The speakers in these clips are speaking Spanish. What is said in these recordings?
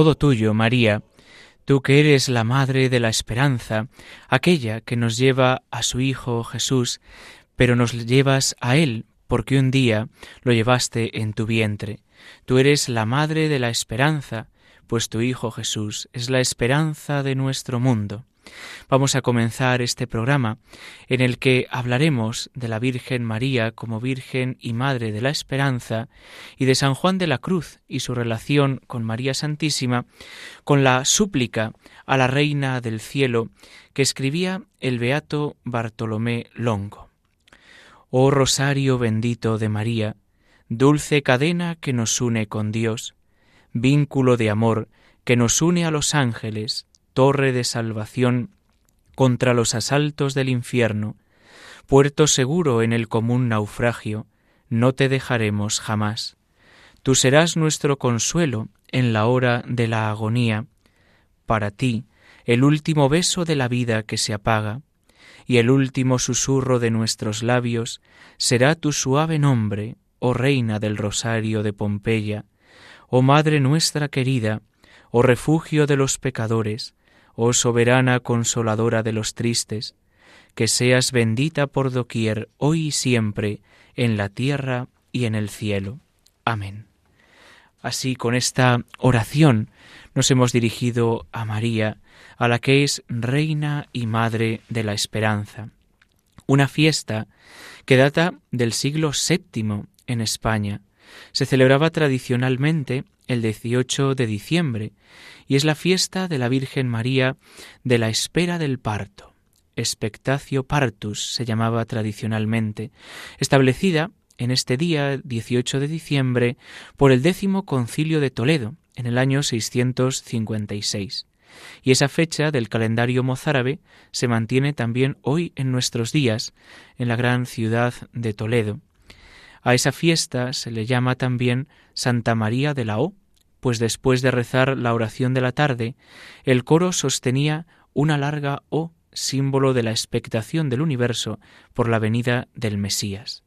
Todo tuyo, María, tú que eres la Madre de la Esperanza, aquella que nos lleva a su Hijo Jesús, pero nos llevas a Él porque un día lo llevaste en tu vientre. Tú eres la Madre de la Esperanza, pues tu Hijo Jesús es la esperanza de nuestro mundo. Vamos a comenzar este programa en el que hablaremos de la Virgen María como Virgen y Madre de la Esperanza y de San Juan de la Cruz y su relación con María Santísima con la súplica a la Reina del Cielo que escribía el beato Bartolomé Longo. Oh Rosario bendito de María, dulce cadena que nos une con Dios, vínculo de amor que nos une a los ángeles, torre de salvación contra los asaltos del infierno, puerto seguro en el común naufragio, no te dejaremos jamás. Tú serás nuestro consuelo en la hora de la agonía, para ti el último beso de la vida que se apaga, y el último susurro de nuestros labios será tu suave nombre, oh Reina del Rosario de Pompeya, oh Madre nuestra querida, oh refugio de los pecadores, oh soberana consoladora de los tristes, que seas bendita por doquier, hoy y siempre, en la tierra y en el cielo. Amén. Así, con esta oración, nos hemos dirigido a María, a la que es Reina y Madre de la Esperanza, una fiesta que data del siglo VII en España. Se celebraba tradicionalmente el 18 de diciembre y es la fiesta de la Virgen María de la espera del parto. Expectatio partus se llamaba tradicionalmente, establecida en este día 18 de diciembre por el décimo concilio de Toledo en el año 656. Y esa fecha del calendario mozárabe se mantiene también hoy en nuestros días en la gran ciudad de Toledo. A esa fiesta se le llama también Santa María de la O, pues después de rezar la oración de la tarde, el coro sostenía una larga O, símbolo de la expectación del universo por la venida del Mesías.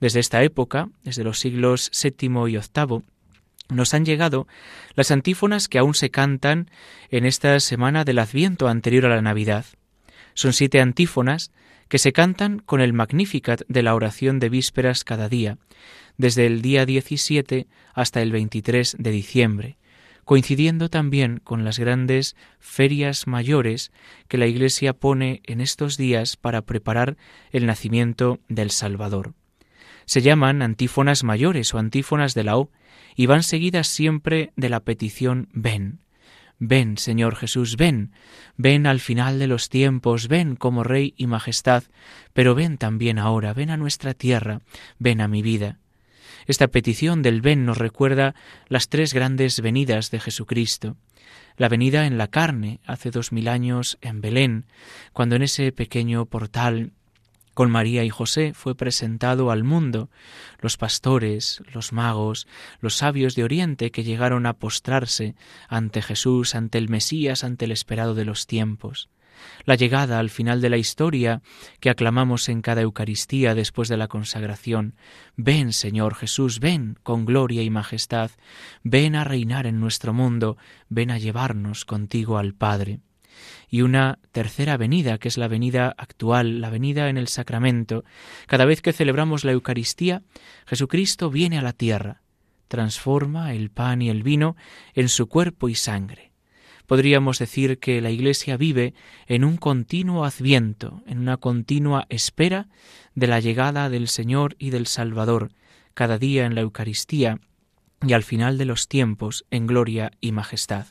Desde esta época, desde los siglos VII y VIII, nos han llegado las antífonas que aún se cantan en esta semana del Adviento anterior a la Navidad. Son siete antífonas que se cantan con el Magnificat de la oración de vísperas cada día, desde el día 17 hasta el 23 de diciembre, coincidiendo también con las grandes ferias mayores que la Iglesia pone en estos días para preparar el nacimiento del Salvador. Se llaman antífonas mayores o antífonas de la O y van seguidas siempre de la petición ven. Ven, Señor Jesús, ven, ven al final de los tiempos, ven como Rey y Majestad, pero ven también ahora, ven a nuestra tierra, ven a mi vida. Esta petición del ven nos recuerda las tres grandes venidas de Jesucristo. La venida en la carne hace dos mil años en Belén, cuando en ese pequeño portal con María y José fue presentado al mundo los pastores, los magos, los sabios de Oriente que llegaron a postrarse ante Jesús, ante el Mesías, ante el esperado de los tiempos la llegada al final de la historia que aclamamos en cada Eucaristía después de la consagración. Ven, Señor Jesús, ven con gloria y majestad, ven a reinar en nuestro mundo, ven a llevarnos contigo al Padre. Y una tercera venida, que es la venida actual, la venida en el sacramento. Cada vez que celebramos la Eucaristía, Jesucristo viene a la tierra, transforma el pan y el vino en su cuerpo y sangre podríamos decir que la Iglesia vive en un continuo adviento, en una continua espera de la llegada del Señor y del Salvador, cada día en la Eucaristía y al final de los tiempos en gloria y majestad.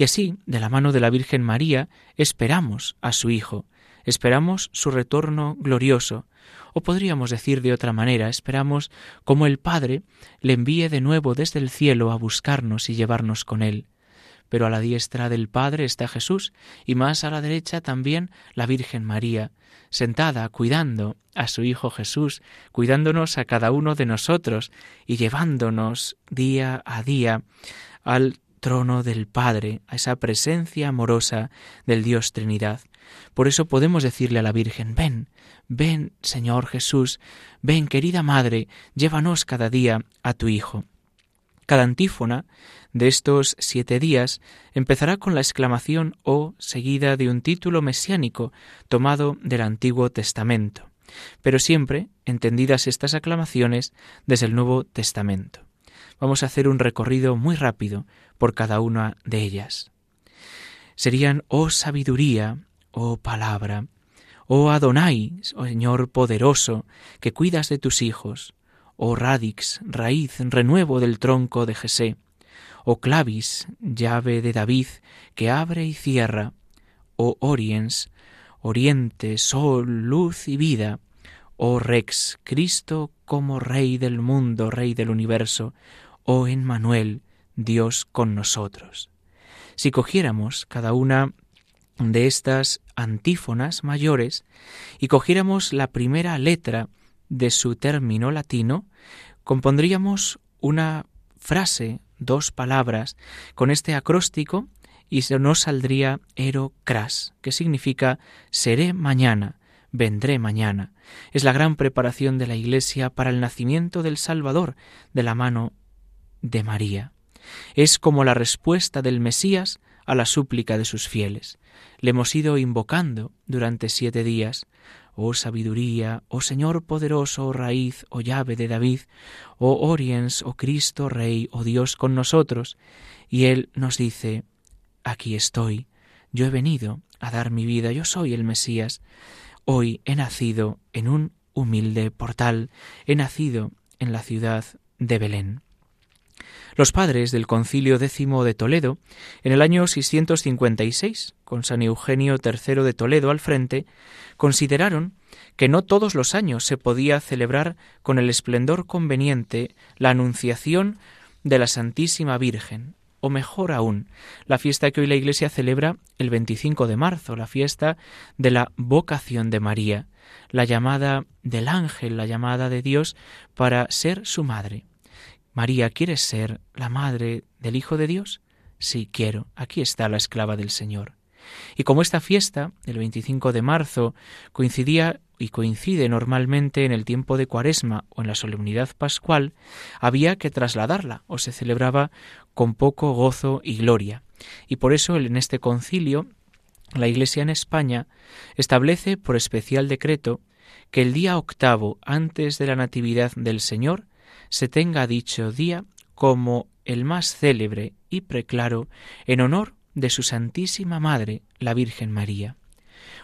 Y así, de la mano de la Virgen María, esperamos a su Hijo, Esperamos su retorno glorioso, o podríamos decir de otra manera, esperamos como el Padre le envíe de nuevo desde el cielo a buscarnos y llevarnos con él. Pero a la diestra del Padre está Jesús, y más a la derecha también la Virgen María, sentada cuidando a su Hijo Jesús, cuidándonos a cada uno de nosotros y llevándonos día a día al trono del Padre, a esa presencia amorosa del Dios Trinidad. Por eso podemos decirle a la Virgen, ven, ven, Señor Jesús, ven, querida Madre, llévanos cada día a tu Hijo. Cada antífona de estos siete días empezará con la exclamación o seguida de un título mesiánico tomado del Antiguo Testamento, pero siempre entendidas estas aclamaciones desde el Nuevo Testamento. Vamos a hacer un recorrido muy rápido por cada una de ellas. Serían, oh sabiduría, oh palabra, oh Adonai, oh Señor poderoso, que cuidas de tus hijos, oh radix, raíz, renuevo del tronco de Jesé, oh clavis, llave de David, que abre y cierra, oh oriens, oriente, sol, luz y vida, oh rex, Cristo como Rey del mundo, Rey del universo, oh Emmanuel, Dios con nosotros. Si cogiéramos cada una de estas antífonas mayores y cogiéramos la primera letra de su término latino, compondríamos una frase, dos palabras, con este acróstico y se nos saldría ero cras, que significa seré mañana, vendré mañana. Es la gran preparación de la Iglesia para el nacimiento del Salvador de la mano de María. Es como la respuesta del Mesías a la súplica de sus fieles. Le hemos ido invocando durante siete días. Oh sabiduría, oh Señor poderoso, oh raíz, oh llave de David, oh Oriens, oh Cristo Rey, oh Dios con nosotros. Y Él nos dice, aquí estoy, yo he venido a dar mi vida, yo soy el Mesías. Hoy he nacido en un humilde portal, he nacido en la ciudad de Belén. Los padres del Concilio décimo de Toledo, en el año 656, con San Eugenio III de Toledo al frente, consideraron que no todos los años se podía celebrar con el esplendor conveniente la Anunciación de la Santísima Virgen, o mejor aún, la fiesta que hoy la Iglesia celebra el 25 de marzo, la fiesta de la vocación de María, la llamada del ángel, la llamada de Dios para ser su madre. María, ¿quieres ser la madre del Hijo de Dios? Sí, quiero. Aquí está la esclava del Señor. Y como esta fiesta, el 25 de marzo, coincidía y coincide normalmente en el tiempo de Cuaresma o en la solemnidad pascual, había que trasladarla o se celebraba con poco gozo y gloria. Y por eso en este concilio la Iglesia en España establece por especial decreto que el día octavo antes de la Natividad del Señor se tenga dicho día como el más célebre y preclaro en honor de su Santísima Madre, la Virgen María.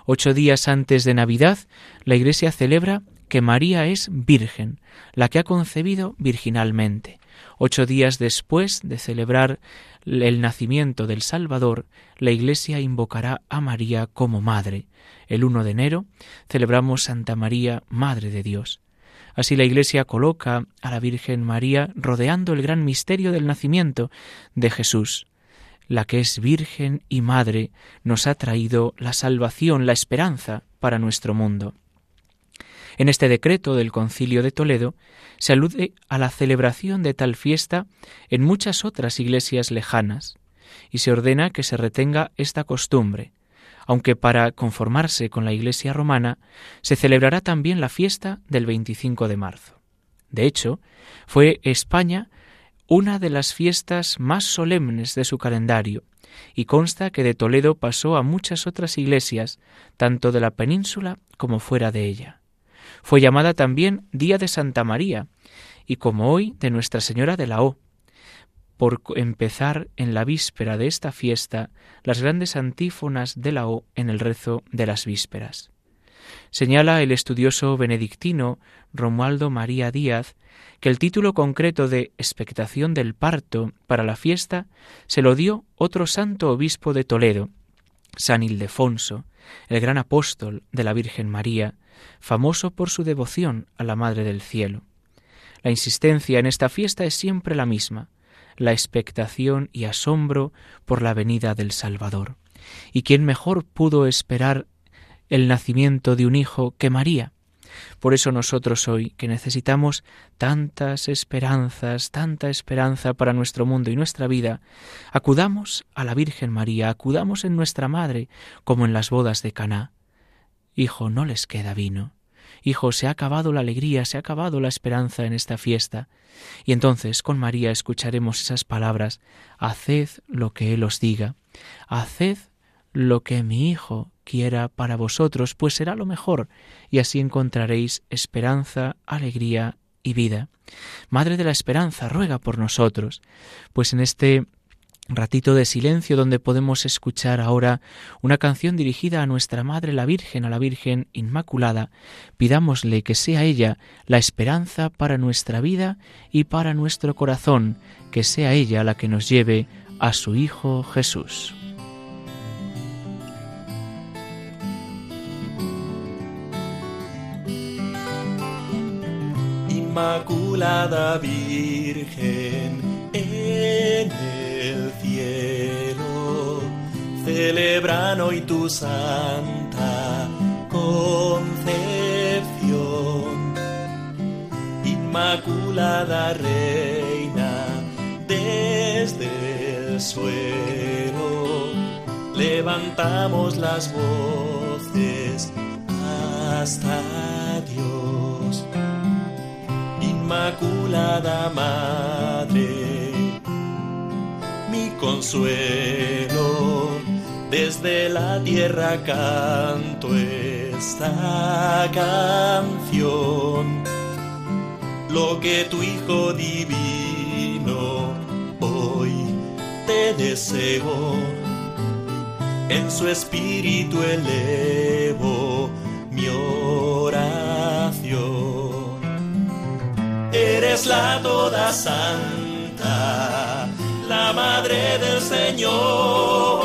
Ocho días antes de Navidad, la Iglesia celebra que María es Virgen, la que ha concebido virginalmente. Ocho días después de celebrar el nacimiento del Salvador, la Iglesia invocará a María como Madre. El 1 de enero celebramos Santa María, Madre de Dios. Así la Iglesia coloca a la Virgen María rodeando el gran misterio del nacimiento de Jesús. La que es Virgen y Madre nos ha traído la salvación, la esperanza para nuestro mundo. En este decreto del Concilio de Toledo se alude a la celebración de tal fiesta en muchas otras iglesias lejanas, y se ordena que se retenga esta costumbre, aunque para conformarse con la Iglesia romana se celebrará también la fiesta del 25 de marzo. De hecho, fue España una de las fiestas más solemnes de su calendario, y consta que de Toledo pasó a muchas otras iglesias, tanto de la península como fuera de ella. Fue llamada también Día de Santa María, y como hoy de Nuestra Señora de la O, por empezar en la víspera de esta fiesta las grandes antífonas de la O en el rezo de las vísperas. Señala el estudioso benedictino Romualdo María Díaz que el título concreto de expectación del parto para la fiesta se lo dio otro santo obispo de Toledo, San Ildefonso, el gran apóstol de la Virgen María, famoso por su devoción a la Madre del Cielo. La insistencia en esta fiesta es siempre la misma, la expectación y asombro por la venida del Salvador. ¿Y quién mejor pudo esperar el nacimiento de un hijo que María? Por eso nosotros hoy, que necesitamos tantas esperanzas, tanta esperanza para nuestro mundo y nuestra vida, acudamos a la Virgen María, acudamos en nuestra Madre, como en las bodas de Caná. Hijo, no les queda vino. Hijo, se ha acabado la alegría, se ha acabado la esperanza en esta fiesta. Y entonces con María escucharemos esas palabras, Haced lo que Él os diga, haced lo que mi Hijo quiera para vosotros, pues será lo mejor, y así encontraréis esperanza, alegría y vida. Madre de la Esperanza, ruega por nosotros, pues en este ratito de silencio donde podemos escuchar ahora una canción dirigida a nuestra Madre la Virgen, a la Virgen Inmaculada, pidámosle que sea ella la esperanza para nuestra vida y para nuestro corazón, que sea ella la que nos lleve a su Hijo Jesús. Inmaculada Virgen celebran hoy tu santa concepción. Inmaculada Reina, desde el suelo, levantamos las voces hasta Dios. Inmaculada Madre, mi consuelo, desde la tierra canto esta canción. Lo que tu Hijo divino hoy te deseo, en su espíritu elevo mi oración eres la toda santa, la madre del Señor,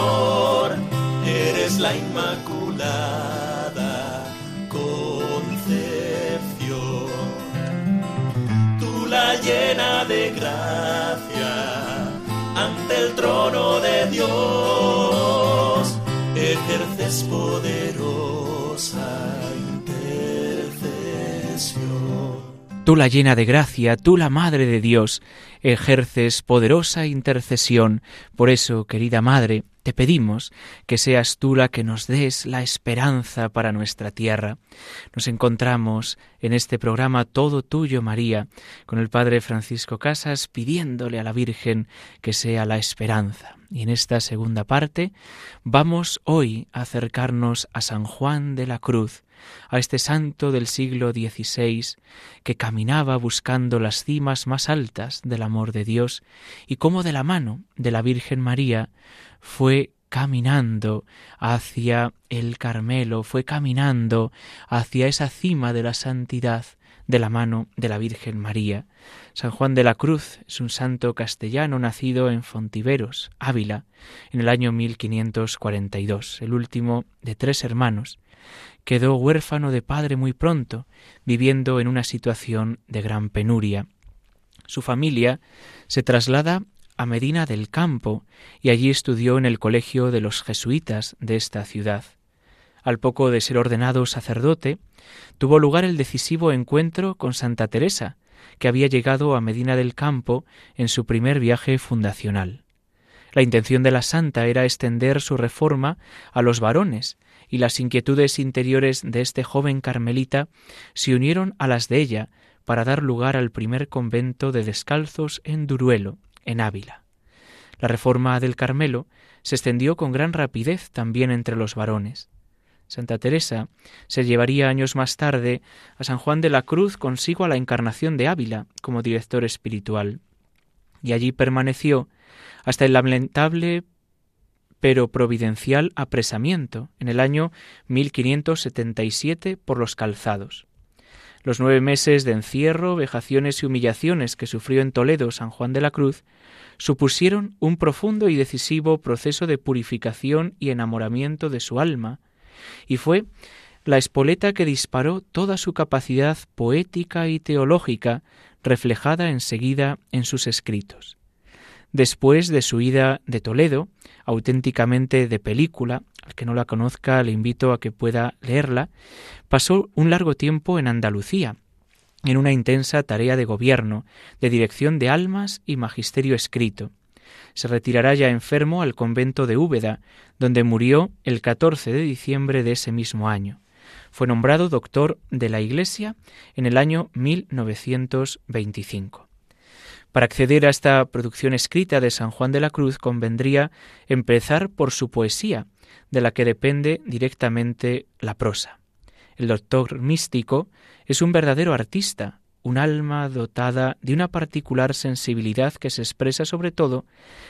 la inmaculada concepción, tú la llena de gracia ante el trono de Dios, ejerces poderosa intercesión. Tú la llena de gracia, tú la Madre de Dios, ejerces poderosa intercesión. Por eso, querida Madre, te pedimos que seas tú la que nos des la esperanza para nuestra tierra. Nos encontramos en este programa Todo Tuyo, María, con el Padre Francisco Casas pidiéndole a la Virgen que sea la esperanza. Y en esta segunda parte vamos hoy a acercarnos a San Juan de la Cruz, a este santo del siglo XVI que caminaba buscando las cimas más altas del amor de Dios y cómo de la mano de la Virgen María fue caminando hacia el Carmelo, fue caminando hacia esa cima de la santidad de la mano de la Virgen María. San Juan de la Cruz es un santo castellano nacido en Fontiveros, Ávila, en el año 1542, el último de tres hermanos, quedó huérfano de padre muy pronto, viviendo en una situación de gran penuria. Su familia se traslada a Medina del Campo y allí estudió en el colegio de los jesuitas de esta ciudad. Al poco de ser ordenado sacerdote, tuvo lugar el decisivo encuentro con Santa Teresa, que había llegado a Medina del Campo en su primer viaje fundacional. La intención de la santa era extender su reforma a los varones, y las inquietudes interiores de este joven carmelita se unieron a las de ella para dar lugar al primer convento de descalzos en Duruelo, en Ávila. La reforma del Carmelo se extendió con gran rapidez también entre los varones. Santa Teresa se llevaría años más tarde a San Juan de la Cruz consigo a la Encarnación de Ávila como director espiritual, y allí permaneció hasta el lamentable pero providencial apresamiento en el año 1577 por los calzados. Los nueve meses de encierro, vejaciones y humillaciones que sufrió en Toledo San Juan de la Cruz supusieron un profundo y decisivo proceso de purificación y enamoramiento de su alma, y fue la espoleta que disparó toda su capacidad poética y teológica reflejada enseguida en sus escritos. Después de su ida de Toledo, auténticamente de película, al que no la conozca le invito a que pueda leerla, pasó un largo tiempo en Andalucía, en una intensa tarea de gobierno, de dirección de almas y magisterio escrito. Se retirará ya enfermo al convento de Úbeda, donde murió el 14 de diciembre de ese mismo año. Fue nombrado doctor de la Iglesia en el año 1925. Para acceder a esta producción escrita de San Juan de la Cruz convendría empezar por su poesía, de la que depende directamente la prosa. El doctor místico es un verdadero artista, un alma dotada de una particular sensibilidad que se expresa sobre todo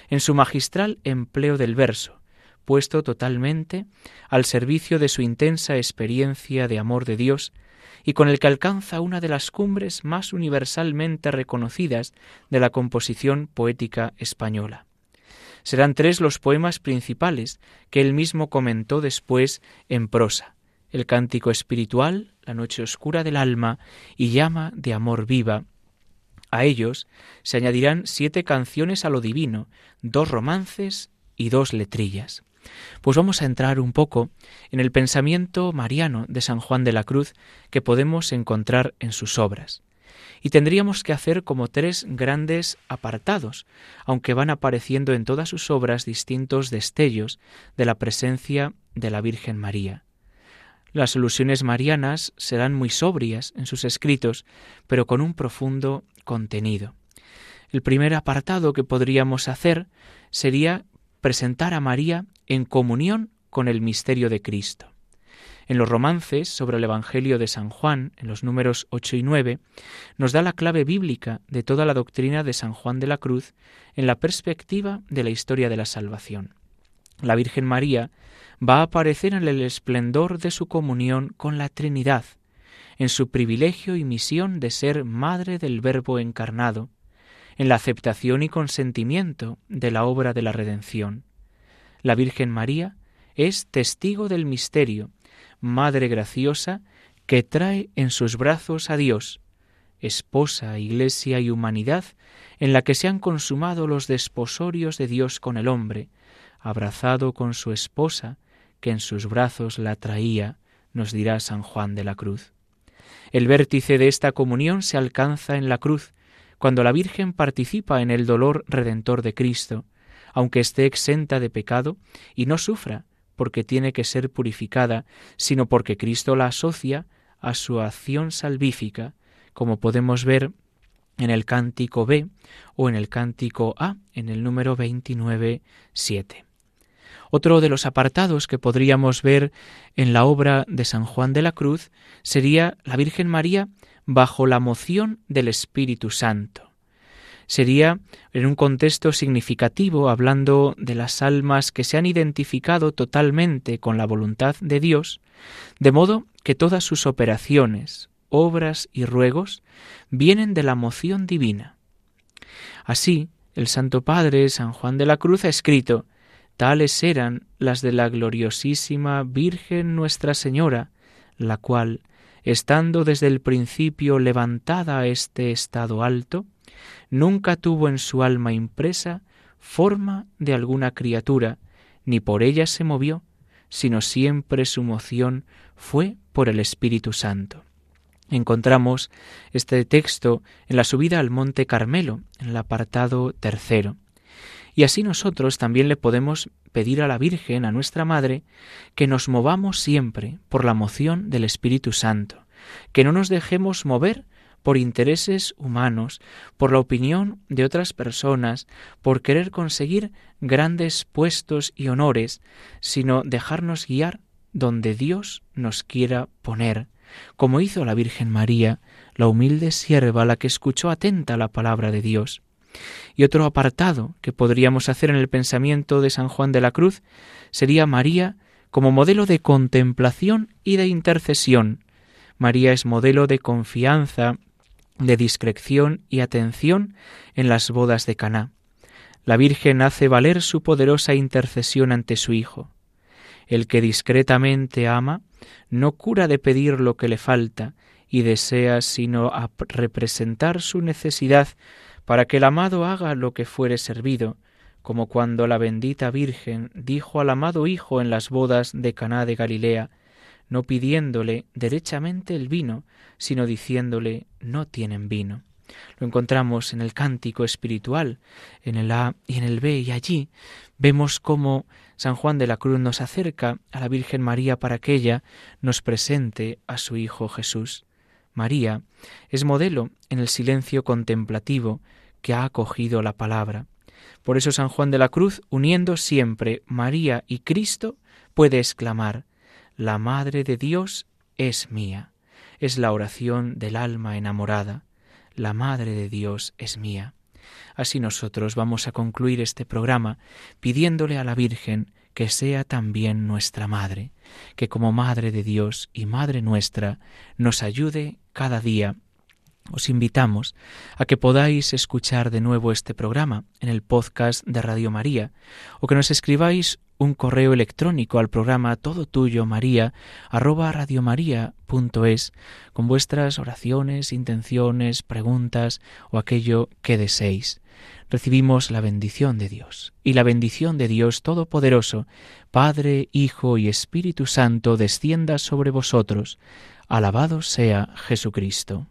en su magistral empleo del verso, puesto totalmente al servicio de su intensa experiencia de amor de Dios y con el que alcanza una de las cumbres más universalmente reconocidas de la composición poética española. Serán tres los poemas principales que él mismo comentó después en prosa el cántico espiritual, la noche oscura del alma y llama de amor viva. A ellos se añadirán siete canciones a lo divino, dos romances y dos letrillas. Pues vamos a entrar un poco en el pensamiento mariano de San Juan de la Cruz que podemos encontrar en sus obras. Y tendríamos que hacer como tres grandes apartados, aunque van apareciendo en todas sus obras distintos destellos de la presencia de la Virgen María. Las alusiones marianas serán muy sobrias en sus escritos, pero con un profundo contenido. El primer apartado que podríamos hacer sería presentar a María en comunión con el misterio de Cristo. En los romances sobre el Evangelio de San Juan, en los números 8 y 9, nos da la clave bíblica de toda la doctrina de San Juan de la Cruz en la perspectiva de la historia de la salvación. La Virgen María va a aparecer en el esplendor de su comunión con la Trinidad, en su privilegio y misión de ser Madre del Verbo encarnado, en la aceptación y consentimiento de la obra de la redención. La Virgen María es testigo del misterio, Madre graciosa, que trae en sus brazos a Dios, esposa, iglesia y humanidad, en la que se han consumado los desposorios de Dios con el hombre, abrazado con su esposa, que en sus brazos la traía, nos dirá San Juan de la Cruz. El vértice de esta comunión se alcanza en la cruz, cuando la Virgen participa en el dolor redentor de Cristo, aunque esté exenta de pecado y no sufra porque tiene que ser purificada, sino porque Cristo la asocia a su acción salvífica, como podemos ver en el cántico B o en el cántico A, en el número 29, 7. Otro de los apartados que podríamos ver en la obra de San Juan de la Cruz sería la Virgen María bajo la moción del Espíritu Santo. Sería en un contexto significativo, hablando de las almas que se han identificado totalmente con la voluntad de Dios, de modo que todas sus operaciones, obras y ruegos vienen de la moción divina. Así, el Santo Padre San Juan de la Cruz ha escrito Tales eran las de la gloriosísima Virgen Nuestra Señora, la cual, estando desde el principio levantada a este estado alto, nunca tuvo en su alma impresa forma de alguna criatura, ni por ella se movió, sino siempre su moción fue por el Espíritu Santo. Encontramos este texto en la subida al Monte Carmelo, en el apartado tercero. Y así nosotros también le podemos pedir a la Virgen, a nuestra Madre, que nos movamos siempre por la moción del Espíritu Santo, que no nos dejemos mover por intereses humanos, por la opinión de otras personas, por querer conseguir grandes puestos y honores, sino dejarnos guiar donde Dios nos quiera poner, como hizo la Virgen María, la humilde sierva, la que escuchó atenta la palabra de Dios. Y otro apartado que podríamos hacer en el pensamiento de San Juan de la Cruz sería María como modelo de contemplación y de intercesión, María es modelo de confianza, de discreción y atención en las bodas de Caná. La Virgen hace valer su poderosa intercesión ante su Hijo. El que discretamente ama no cura de pedir lo que le falta y desea sino representar su necesidad para que el amado haga lo que fuere servido, como cuando la bendita Virgen dijo al amado Hijo en las bodas de Caná de Galilea, no pidiéndole derechamente el vino, sino diciéndole no tienen vino. Lo encontramos en el cántico espiritual, en el A y en el B, y allí vemos cómo San Juan de la Cruz nos acerca a la Virgen María para que ella nos presente a su Hijo Jesús. María es modelo en el silencio contemplativo que ha acogido la palabra. Por eso San Juan de la Cruz, uniendo siempre María y Cristo, puede exclamar, La Madre de Dios es mía. Es la oración del alma enamorada. La Madre de Dios es mía. Así nosotros vamos a concluir este programa pidiéndole a la Virgen que sea también nuestra Madre, que como Madre de Dios y Madre nuestra nos ayude cada día. Os invitamos a que podáis escuchar de nuevo este programa en el podcast de Radio María o que nos escribáis un correo electrónico al programa todo tuyo maría arroba radiomaria.es con vuestras oraciones, intenciones, preguntas o aquello que deseéis. Recibimos la bendición de Dios y la bendición de Dios Todopoderoso, Padre, Hijo y Espíritu Santo descienda sobre vosotros. Alabado sea Jesucristo.